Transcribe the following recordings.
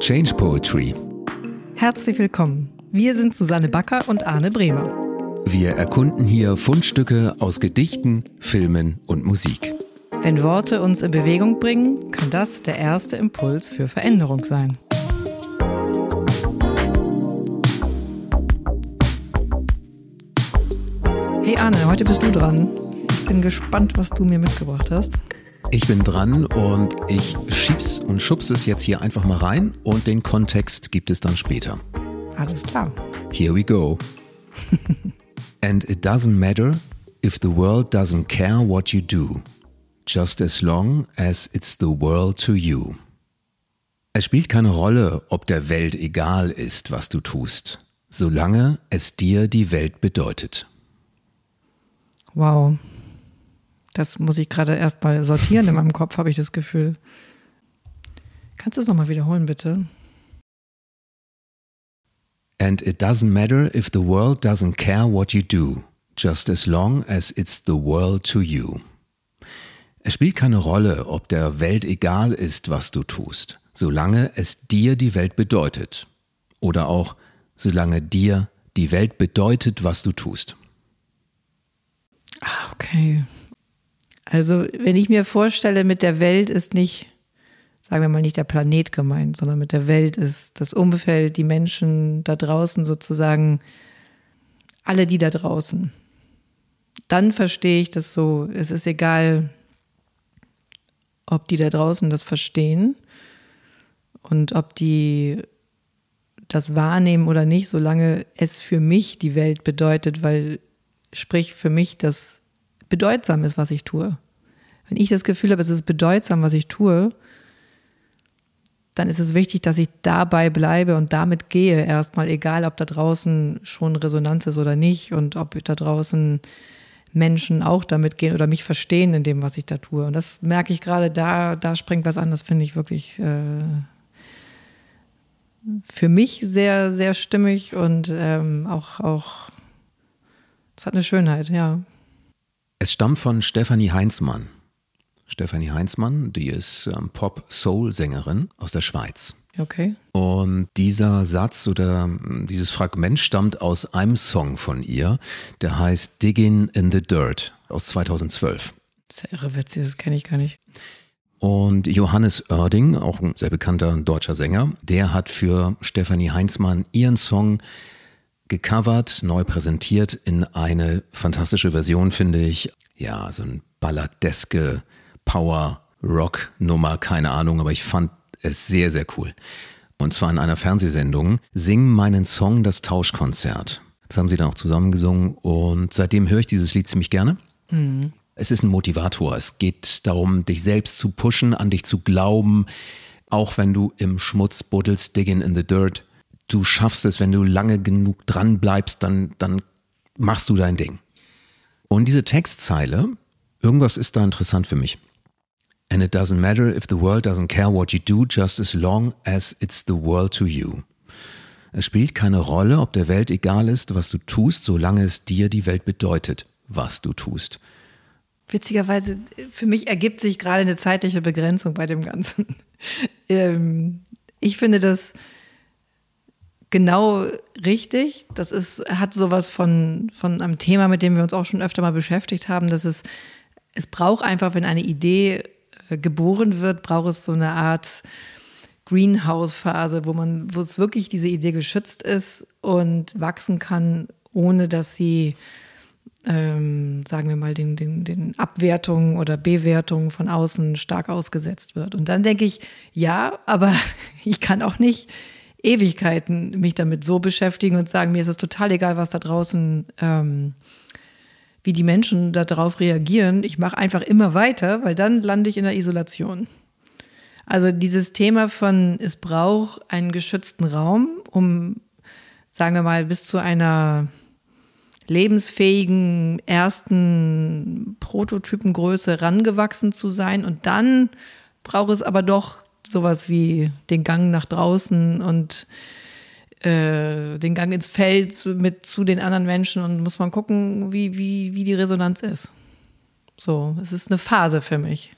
Change Poetry. Herzlich willkommen. Wir sind Susanne Backer und Arne Bremer. Wir erkunden hier Fundstücke aus Gedichten, Filmen und Musik. Wenn Worte uns in Bewegung bringen, kann das der erste Impuls für Veränderung sein. Hey Arne, heute bist du dran. Ich bin gespannt, was du mir mitgebracht hast. Ich bin dran und ich schieb's und schub's es jetzt hier einfach mal rein und den Kontext gibt es dann später. Alles klar. Here we go. and it doesn't matter if the world doesn't care what you do, just as long as it's the world to you. Es spielt keine Rolle, ob der Welt egal ist, was du tust, solange es dir die Welt bedeutet. Wow. Das muss ich gerade erstmal sortieren in meinem Kopf, habe ich das Gefühl. Kannst du es nochmal wiederholen, bitte? And it doesn't matter if the world doesn't care what you do, just as long as it's the world to you. Es spielt keine Rolle, ob der Welt egal ist, was du tust, solange es dir die Welt bedeutet. Oder auch, solange dir die Welt bedeutet, was du tust. Ah, okay. Also, wenn ich mir vorstelle, mit der Welt ist nicht, sagen wir mal, nicht der Planet gemeint, sondern mit der Welt ist das Umfeld, die Menschen da draußen sozusagen, alle die da draußen. Dann verstehe ich das so. Es ist egal, ob die da draußen das verstehen und ob die das wahrnehmen oder nicht, solange es für mich die Welt bedeutet, weil sprich für mich das bedeutsam ist, was ich tue. Wenn ich das Gefühl habe, es ist bedeutsam, was ich tue, dann ist es wichtig, dass ich dabei bleibe und damit gehe erstmal, egal ob da draußen schon Resonanz ist oder nicht und ob da draußen Menschen auch damit gehen oder mich verstehen in dem, was ich da tue. Und das merke ich gerade, da, da springt was an, das finde ich wirklich äh, für mich sehr, sehr stimmig und ähm, auch, auch, es hat eine Schönheit, ja. Es stammt von Stefanie Heinzmann. Stefanie Heinzmann, die ist ähm, Pop-Soul-Sängerin aus der Schweiz. Okay. Und dieser Satz oder hm, dieses Fragment stammt aus einem Song von ihr, der heißt Digging in the Dirt aus 2012. Sehr irre witzig, das kenne ich gar nicht. Und Johannes Oerding, auch ein sehr bekannter deutscher Sänger, der hat für Stefanie Heinzmann ihren Song gecovert, neu präsentiert in eine fantastische Version, finde ich. Ja, so ein balladeske Power-Rock-Nummer, keine Ahnung, aber ich fand es sehr, sehr cool. Und zwar in einer Fernsehsendung, Sing meinen Song, das Tauschkonzert. Das haben sie dann auch zusammengesungen und seitdem höre ich dieses Lied ziemlich gerne. Mhm. Es ist ein Motivator. Es geht darum, dich selbst zu pushen, an dich zu glauben, auch wenn du im Schmutz buddelst, digging in the dirt du schaffst es, wenn du lange genug dran bleibst, dann, dann machst du dein Ding. Und diese Textzeile, irgendwas ist da interessant für mich. And it doesn't matter if the world doesn't care what you do, just as long as it's the world to you. Es spielt keine Rolle, ob der Welt egal ist, was du tust, solange es dir die Welt bedeutet, was du tust. Witzigerweise, für mich ergibt sich gerade eine zeitliche Begrenzung bei dem Ganzen. Ähm, ich finde das genau richtig. Das ist, hat sowas von, von einem Thema, mit dem wir uns auch schon öfter mal beschäftigt haben, dass es, es braucht einfach, wenn eine Idee äh, geboren wird, braucht es so eine Art Greenhouse-Phase, wo man, wo es wirklich diese Idee geschützt ist und wachsen kann, ohne dass sie ähm, sagen wir mal, den, den, den Abwertungen oder Bewertungen von außen stark ausgesetzt wird. Und dann denke ich, ja, aber ich kann auch nicht Ewigkeiten mich damit so beschäftigen und sagen, mir ist es total egal, was da draußen, ähm, wie die Menschen darauf reagieren. Ich mache einfach immer weiter, weil dann lande ich in der Isolation. Also dieses Thema von, es braucht einen geschützten Raum, um, sagen wir mal, bis zu einer lebensfähigen ersten Prototypengröße rangewachsen zu sein. Und dann braucht es aber doch sowas wie den Gang nach draußen und äh, den Gang ins Feld mit zu den anderen Menschen und muss man gucken, wie, wie, wie die Resonanz ist. So, es ist eine Phase für mich.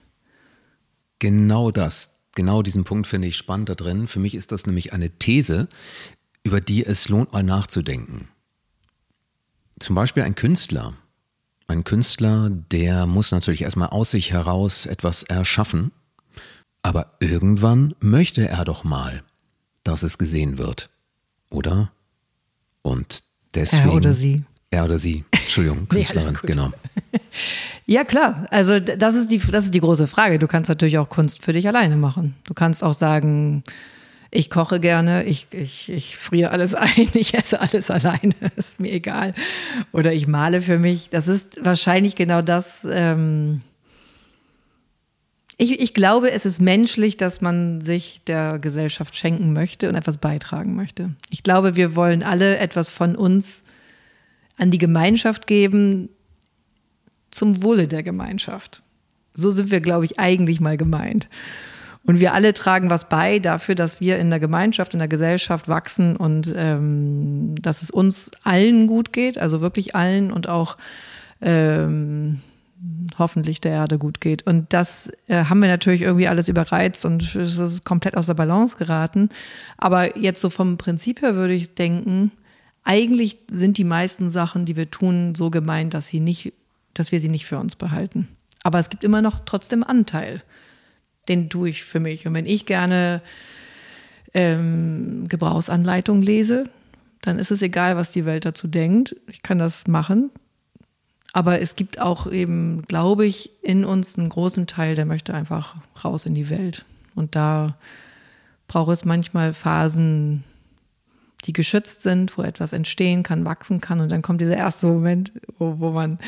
Genau das. genau diesen Punkt finde ich spannend da drin. Für mich ist das nämlich eine These, über die es lohnt, mal nachzudenken. Zum Beispiel ein Künstler. Ein Künstler, der muss natürlich erstmal aus sich heraus etwas erschaffen, aber irgendwann möchte er doch mal, dass es gesehen wird, oder? Und deswegen. Er oder sie. Er oder sie. Entschuldigung, Künstlerin, nee, genau. Ja, klar. Also das ist, die, das ist die große Frage. Du kannst natürlich auch Kunst für dich alleine machen. Du kannst auch sagen, ich koche gerne, ich, ich, ich friere alles ein, ich esse alles alleine, ist mir egal. Oder ich male für mich. Das ist wahrscheinlich genau das. Ähm ich, ich glaube, es ist menschlich, dass man sich der Gesellschaft schenken möchte und etwas beitragen möchte. Ich glaube, wir wollen alle etwas von uns an die Gemeinschaft geben, zum Wohle der Gemeinschaft. So sind wir, glaube ich, eigentlich mal gemeint. Und wir alle tragen was bei dafür, dass wir in der Gemeinschaft, in der Gesellschaft wachsen und ähm, dass es uns allen gut geht, also wirklich allen und auch ähm, hoffentlich der Erde gut geht. Und das äh, haben wir natürlich irgendwie alles überreizt und es ist komplett aus der Balance geraten. Aber jetzt so vom Prinzip her würde ich denken, eigentlich sind die meisten Sachen, die wir tun, so gemeint, dass sie nicht dass wir sie nicht für uns behalten. Aber es gibt immer noch trotzdem Anteil. Den tue ich für mich. Und wenn ich gerne ähm, Gebrauchsanleitungen lese, dann ist es egal, was die Welt dazu denkt. Ich kann das machen. Aber es gibt auch eben, glaube ich, in uns einen großen Teil, der möchte einfach raus in die Welt. Und da braucht es manchmal Phasen, die geschützt sind, wo etwas entstehen kann, wachsen kann. Und dann kommt dieser erste Moment, wo, wo man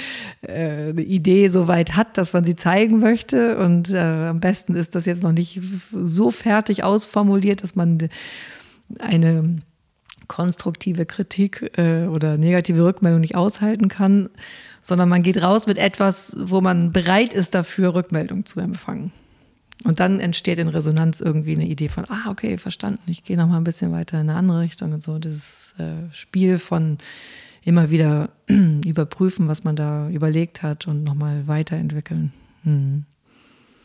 äh, eine Idee so weit hat, dass man sie zeigen möchte. Und äh, am besten ist das jetzt noch nicht so fertig ausformuliert, dass man eine konstruktive Kritik äh, oder negative Rückmeldung nicht aushalten kann, sondern man geht raus mit etwas, wo man bereit ist dafür, Rückmeldung zu empfangen. Und dann entsteht in Resonanz irgendwie eine Idee von, ah, okay, verstanden, ich gehe noch mal ein bisschen weiter in eine andere Richtung und so. Das äh, Spiel von immer wieder überprüfen, was man da überlegt hat und nochmal weiterentwickeln. Hm.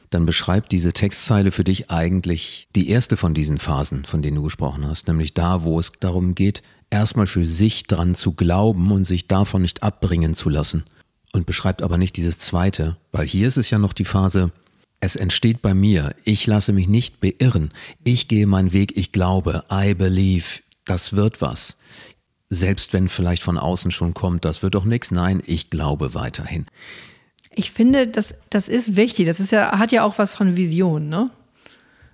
Dann beschreibt diese Textzeile für dich eigentlich die erste von diesen Phasen, von denen du gesprochen hast, nämlich da, wo es darum geht, erstmal für sich dran zu glauben und sich davon nicht abbringen zu lassen. Und beschreibt aber nicht dieses zweite, weil hier ist es ja noch die Phase, es entsteht bei mir. Ich lasse mich nicht beirren. Ich gehe meinen Weg. Ich glaube. I believe. Das wird was. Selbst wenn vielleicht von außen schon kommt, das wird doch nichts. Nein, ich glaube weiterhin. Ich finde, das, das ist wichtig. Das ist ja, hat ja auch was von Vision, ne?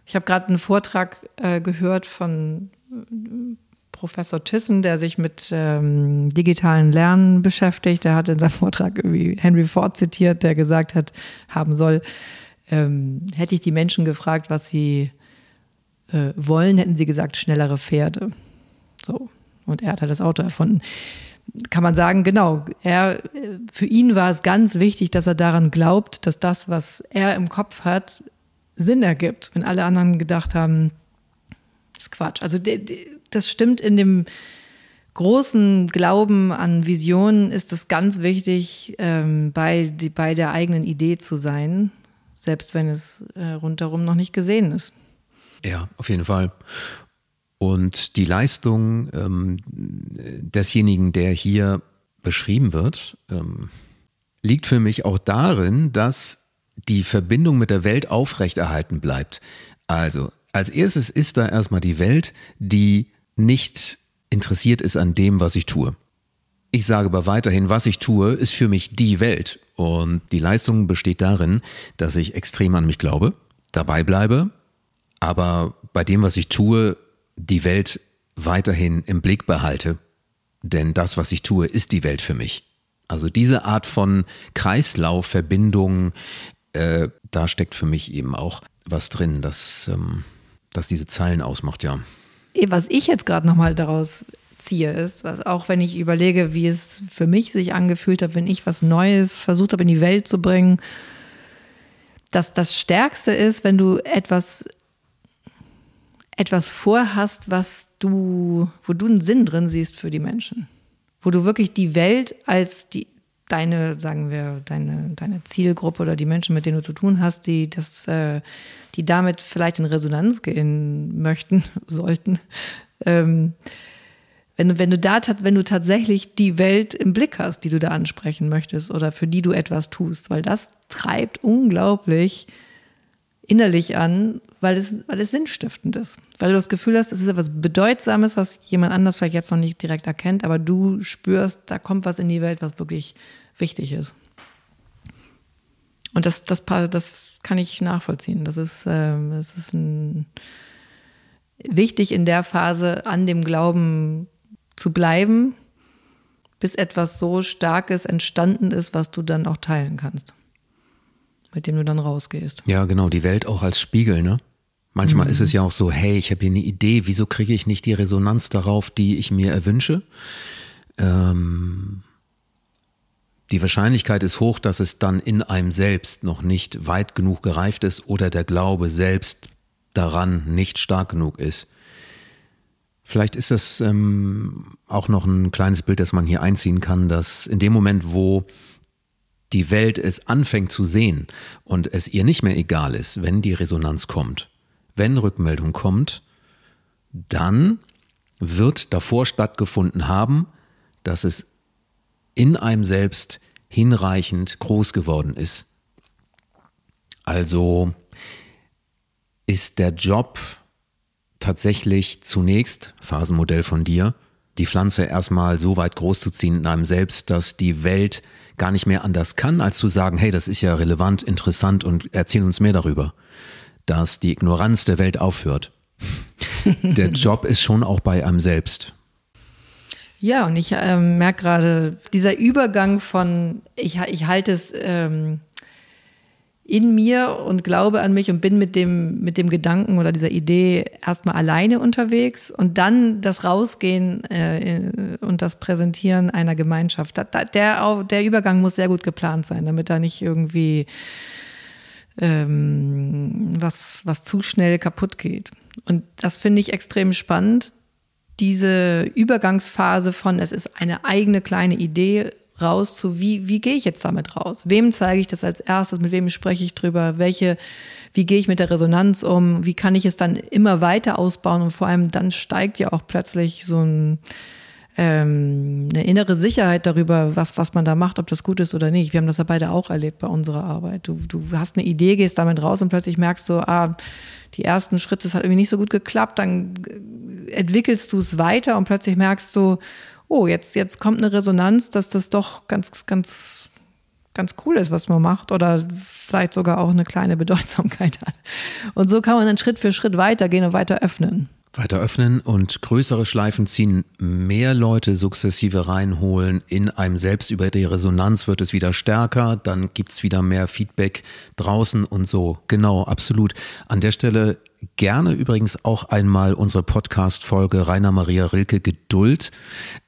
Ich habe gerade einen Vortrag äh, gehört von Professor Thyssen, der sich mit ähm, digitalen Lernen beschäftigt. Der hat in seinem Vortrag irgendwie Henry Ford zitiert, der gesagt hat, haben soll, ähm, hätte ich die Menschen gefragt, was sie äh, wollen, hätten sie gesagt, schnellere Pferde. So. Und er hat halt das Auto erfunden. Kann man sagen, genau, er, für ihn war es ganz wichtig, dass er daran glaubt, dass das, was er im Kopf hat, Sinn ergibt. Wenn alle anderen gedacht haben, ist Quatsch. Also das stimmt in dem großen Glauben an Visionen ist es ganz wichtig, ähm, bei, die, bei der eigenen Idee zu sein selbst wenn es äh, rundherum noch nicht gesehen ist. Ja, auf jeden Fall. Und die Leistung ähm, desjenigen, der hier beschrieben wird, ähm, liegt für mich auch darin, dass die Verbindung mit der Welt aufrechterhalten bleibt. Also, als erstes ist da erstmal die Welt, die nicht interessiert ist an dem, was ich tue. Ich sage aber weiterhin, was ich tue, ist für mich die Welt. Und die Leistung besteht darin, dass ich extrem an mich glaube, dabei bleibe, aber bei dem, was ich tue, die Welt weiterhin im Blick behalte. Denn das, was ich tue, ist die Welt für mich. Also diese Art von Kreislaufverbindung, äh, da steckt für mich eben auch was drin, das, ähm, das diese Zeilen ausmacht, ja. Was ich jetzt gerade nochmal daraus ziehe, ist, auch wenn ich überlege, wie es für mich sich angefühlt hat, wenn ich was Neues versucht habe in die Welt zu bringen, dass das Stärkste ist, wenn du etwas, etwas vorhast, was du, wo du einen Sinn drin siehst für die Menschen. Wo du wirklich die Welt als die, deine, sagen wir, deine, deine Zielgruppe oder die Menschen, mit denen du zu tun hast, die das, äh, die damit vielleicht in Resonanz gehen möchten, sollten. Ähm, wenn, wenn du da wenn du tatsächlich die Welt im Blick hast, die du da ansprechen möchtest oder für die du etwas tust, weil das treibt unglaublich innerlich an, weil es, weil es sinnstiftend ist. Weil du das Gefühl hast, es ist etwas Bedeutsames, was jemand anders vielleicht jetzt noch nicht direkt erkennt, aber du spürst, da kommt was in die Welt, was wirklich wichtig ist. Und das, das, das kann ich nachvollziehen. Das ist, äh, das ist ein, wichtig in der Phase an dem Glauben zu bleiben, bis etwas so Starkes entstanden ist, was du dann auch teilen kannst, mit dem du dann rausgehst. Ja, genau, die Welt auch als Spiegel, ne? Manchmal mhm. ist es ja auch so, hey, ich habe hier eine Idee, wieso kriege ich nicht die Resonanz darauf, die ich mir erwünsche? Ähm, die Wahrscheinlichkeit ist hoch, dass es dann in einem selbst noch nicht weit genug gereift ist oder der Glaube selbst daran nicht stark genug ist. Vielleicht ist das ähm, auch noch ein kleines Bild, das man hier einziehen kann, dass in dem Moment, wo die Welt es anfängt zu sehen und es ihr nicht mehr egal ist, wenn die Resonanz kommt, wenn Rückmeldung kommt, dann wird davor stattgefunden haben, dass es in einem selbst hinreichend groß geworden ist. Also ist der Job tatsächlich zunächst, Phasenmodell von dir, die Pflanze erstmal so weit groß zu ziehen in einem selbst, dass die Welt gar nicht mehr anders kann, als zu sagen, hey, das ist ja relevant, interessant und erzähl uns mehr darüber. Dass die Ignoranz der Welt aufhört. der Job ist schon auch bei einem selbst. Ja, und ich ähm, merke gerade, dieser Übergang von, ich, ich halte es ähm, in mir und glaube an mich und bin mit dem, mit dem Gedanken oder dieser Idee erstmal alleine unterwegs und dann das Rausgehen äh, und das Präsentieren einer Gemeinschaft. Da, da, der, der Übergang muss sehr gut geplant sein, damit da nicht irgendwie ähm, was, was zu schnell kaputt geht. Und das finde ich extrem spannend, diese Übergangsphase von, es ist eine eigene kleine Idee raus zu, wie, wie gehe ich jetzt damit raus? Wem zeige ich das als erstes? Mit wem spreche ich drüber? Welche, wie gehe ich mit der Resonanz um? Wie kann ich es dann immer weiter ausbauen? Und vor allem dann steigt ja auch plötzlich so ein, ähm, eine innere Sicherheit darüber, was, was man da macht, ob das gut ist oder nicht. Wir haben das ja beide auch erlebt bei unserer Arbeit. Du, du hast eine Idee, gehst damit raus und plötzlich merkst du, ah, die ersten Schritte, das hat irgendwie nicht so gut geklappt, dann entwickelst du es weiter und plötzlich merkst du, oh, jetzt, jetzt kommt eine Resonanz, dass das doch ganz, ganz, ganz cool ist, was man macht oder vielleicht sogar auch eine kleine Bedeutsamkeit hat. Und so kann man dann Schritt für Schritt weitergehen und weiter öffnen. Weiter öffnen und größere Schleifen ziehen, mehr Leute sukzessive reinholen, in einem selbst über die Resonanz wird es wieder stärker, dann gibt es wieder mehr Feedback draußen und so. Genau, absolut. An der Stelle gerne übrigens auch einmal unsere Podcast-Folge Rainer Maria Rilke Geduld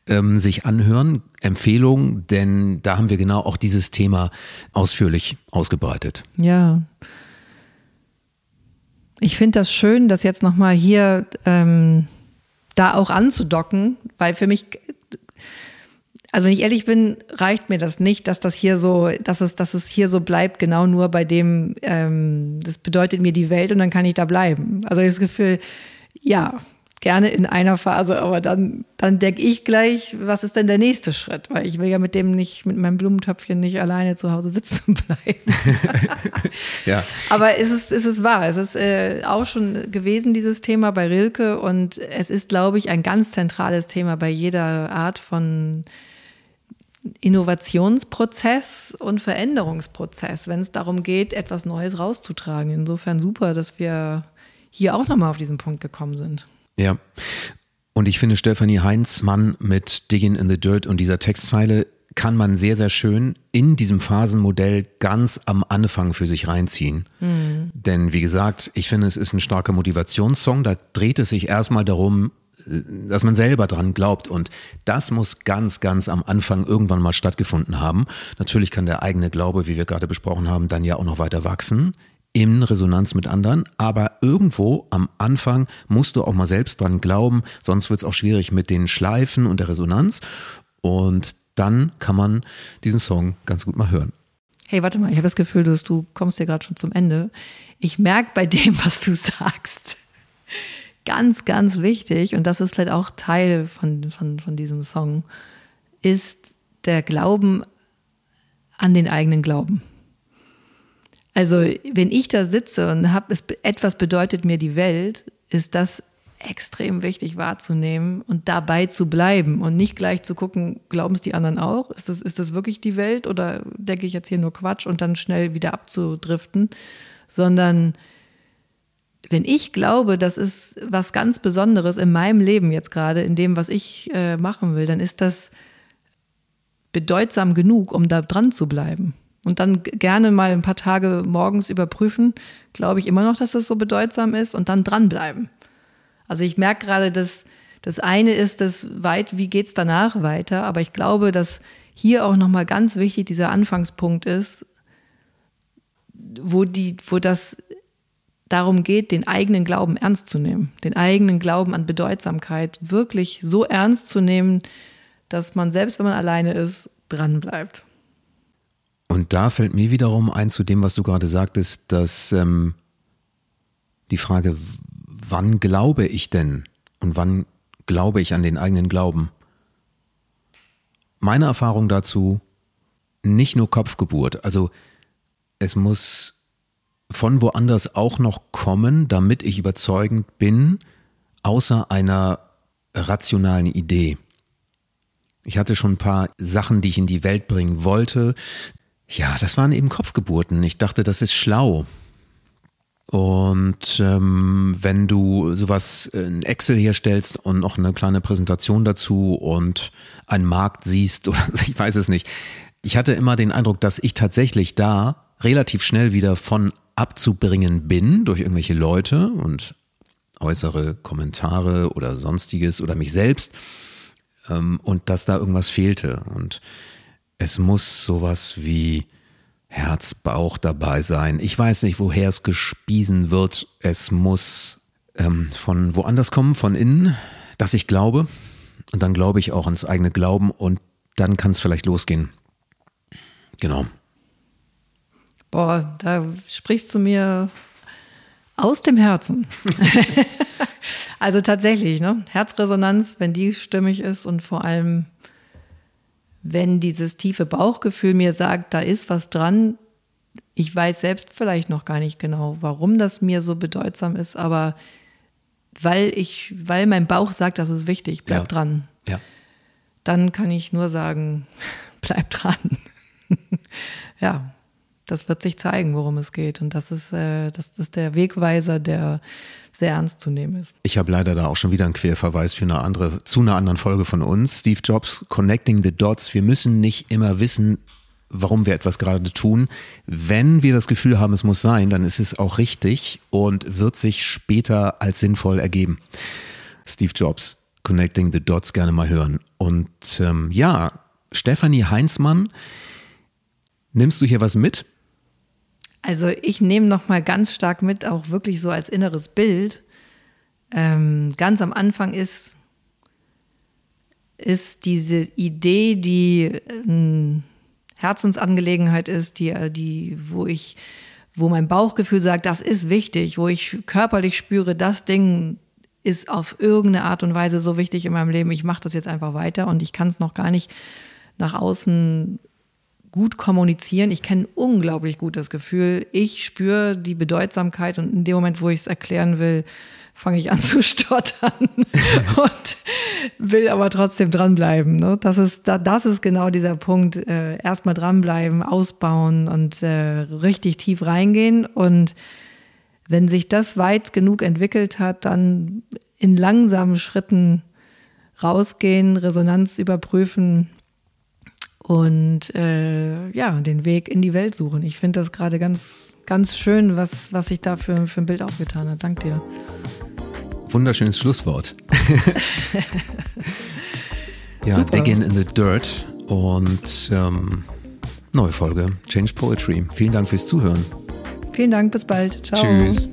ähm, sich anhören. Empfehlung, denn da haben wir genau auch dieses Thema ausführlich ausgebreitet. Ja. Ich finde das schön, das jetzt nochmal hier ähm, da auch anzudocken, weil für mich also wenn ich ehrlich bin, reicht mir das nicht, dass das hier so, dass es, dass es hier so bleibt, genau nur bei dem, ähm, das bedeutet mir die Welt und dann kann ich da bleiben. Also ich das Gefühl, ja, gerne in einer Phase, aber dann, dann denke ich gleich, was ist denn der nächste Schritt? Weil ich will ja mit dem nicht, mit meinem Blumentöpfchen nicht alleine zu Hause sitzen bleiben. ja. Aber es ist, es ist wahr. Es ist äh, auch schon gewesen, dieses Thema bei Rilke. Und es ist, glaube ich, ein ganz zentrales Thema bei jeder Art von Innovationsprozess und Veränderungsprozess, wenn es darum geht, etwas Neues rauszutragen. Insofern super, dass wir hier auch nochmal auf diesen Punkt gekommen sind. Ja. Und ich finde Stefanie Heinzmann mit Digging in the Dirt und dieser Textzeile kann man sehr, sehr schön in diesem Phasenmodell ganz am Anfang für sich reinziehen. Mhm. Denn wie gesagt, ich finde, es ist ein starker Motivationssong. Da dreht es sich erstmal darum, dass man selber dran glaubt. Und das muss ganz, ganz am Anfang irgendwann mal stattgefunden haben. Natürlich kann der eigene Glaube, wie wir gerade besprochen haben, dann ja auch noch weiter wachsen in Resonanz mit anderen, aber irgendwo am Anfang musst du auch mal selbst dran glauben, sonst wird es auch schwierig mit den Schleifen und der Resonanz. Und dann kann man diesen Song ganz gut mal hören. Hey, warte mal, ich habe das Gefühl, du, du kommst ja gerade schon zum Ende. Ich merke bei dem, was du sagst, ganz, ganz wichtig, und das ist vielleicht auch Teil von, von, von diesem Song, ist der Glauben an den eigenen Glauben. Also, wenn ich da sitze und habe, etwas bedeutet mir die Welt, ist das extrem wichtig wahrzunehmen und dabei zu bleiben und nicht gleich zu gucken, glauben es die anderen auch? Ist das, ist das wirklich die Welt oder denke ich jetzt hier nur Quatsch und dann schnell wieder abzudriften? Sondern wenn ich glaube, das ist was ganz Besonderes in meinem Leben jetzt gerade, in dem, was ich äh, machen will, dann ist das bedeutsam genug, um da dran zu bleiben. Und dann gerne mal ein paar Tage morgens überprüfen, glaube ich immer noch, dass das so bedeutsam ist und dann dranbleiben. Also ich merke gerade, dass das eine ist, das weit, wie geht's danach weiter, aber ich glaube, dass hier auch nochmal ganz wichtig dieser Anfangspunkt ist, wo die, wo das darum geht, den eigenen Glauben ernst zu nehmen, den eigenen Glauben an Bedeutsamkeit wirklich so ernst zu nehmen, dass man selbst, wenn man alleine ist, dranbleibt. Und da fällt mir wiederum ein zu dem, was du gerade sagtest, dass ähm, die Frage, wann glaube ich denn und wann glaube ich an den eigenen Glauben? Meine Erfahrung dazu, nicht nur Kopfgeburt, also es muss von woanders auch noch kommen, damit ich überzeugend bin, außer einer rationalen Idee. Ich hatte schon ein paar Sachen, die ich in die Welt bringen wollte. Ja, das waren eben Kopfgeburten. Ich dachte, das ist schlau. Und ähm, wenn du sowas in Excel herstellst und noch eine kleine Präsentation dazu und einen Markt siehst oder ich weiß es nicht. Ich hatte immer den Eindruck, dass ich tatsächlich da relativ schnell wieder von abzubringen bin durch irgendwelche Leute und äußere Kommentare oder sonstiges oder mich selbst ähm, und dass da irgendwas fehlte. Und es muss sowas wie Herz, Bauch dabei sein. Ich weiß nicht, woher es gespiesen wird. Es muss ähm, von woanders kommen, von innen, dass ich glaube. Und dann glaube ich auch ans eigene Glauben und dann kann es vielleicht losgehen. Genau. Boah, da sprichst du mir aus dem Herzen. also tatsächlich, ne? Herzresonanz, wenn die stimmig ist und vor allem wenn dieses tiefe Bauchgefühl mir sagt, da ist was dran, ich weiß selbst vielleicht noch gar nicht genau, warum das mir so bedeutsam ist, aber weil ich, weil mein Bauch sagt, das ist wichtig, bleib ja. dran. Ja. Dann kann ich nur sagen, bleib dran. ja, das wird sich zeigen, worum es geht. Und das ist, äh, das ist der Wegweiser, der sehr ernst zu nehmen ist. Ich habe leider da auch schon wieder einen Querverweis für eine andere, zu einer anderen Folge von uns. Steve Jobs, Connecting the Dots. Wir müssen nicht immer wissen, warum wir etwas gerade tun. Wenn wir das Gefühl haben, es muss sein, dann ist es auch richtig und wird sich später als sinnvoll ergeben. Steve Jobs, Connecting the Dots gerne mal hören. Und ähm, ja, Stefanie Heinzmann, nimmst du hier was mit? Also ich nehme noch mal ganz stark mit, auch wirklich so als inneres Bild. Ähm, ganz am Anfang ist, ist diese Idee, die eine Herzensangelegenheit ist, die, die, wo ich, wo mein Bauchgefühl sagt, das ist wichtig, wo ich körperlich spüre, das Ding ist auf irgendeine Art und Weise so wichtig in meinem Leben. Ich mache das jetzt einfach weiter und ich kann es noch gar nicht nach außen gut kommunizieren. Ich kenne unglaublich gut das Gefühl, ich spüre die Bedeutsamkeit und in dem Moment, wo ich es erklären will, fange ich an zu stottern und will aber trotzdem dranbleiben. Ne? Das, ist, das ist genau dieser Punkt. Äh, Erstmal dranbleiben, ausbauen und äh, richtig tief reingehen. Und wenn sich das weit genug entwickelt hat, dann in langsamen Schritten rausgehen, Resonanz überprüfen, und äh, ja, den Weg in die Welt suchen. Ich finde das gerade ganz, ganz schön, was, was sich da für, für ein Bild aufgetan hat. Dank dir. Wunderschönes Schlusswort. ja, Super. Digging in the Dirt und ähm, neue Folge Change Poetry. Vielen Dank fürs Zuhören. Vielen Dank, bis bald. Ciao. Tschüss.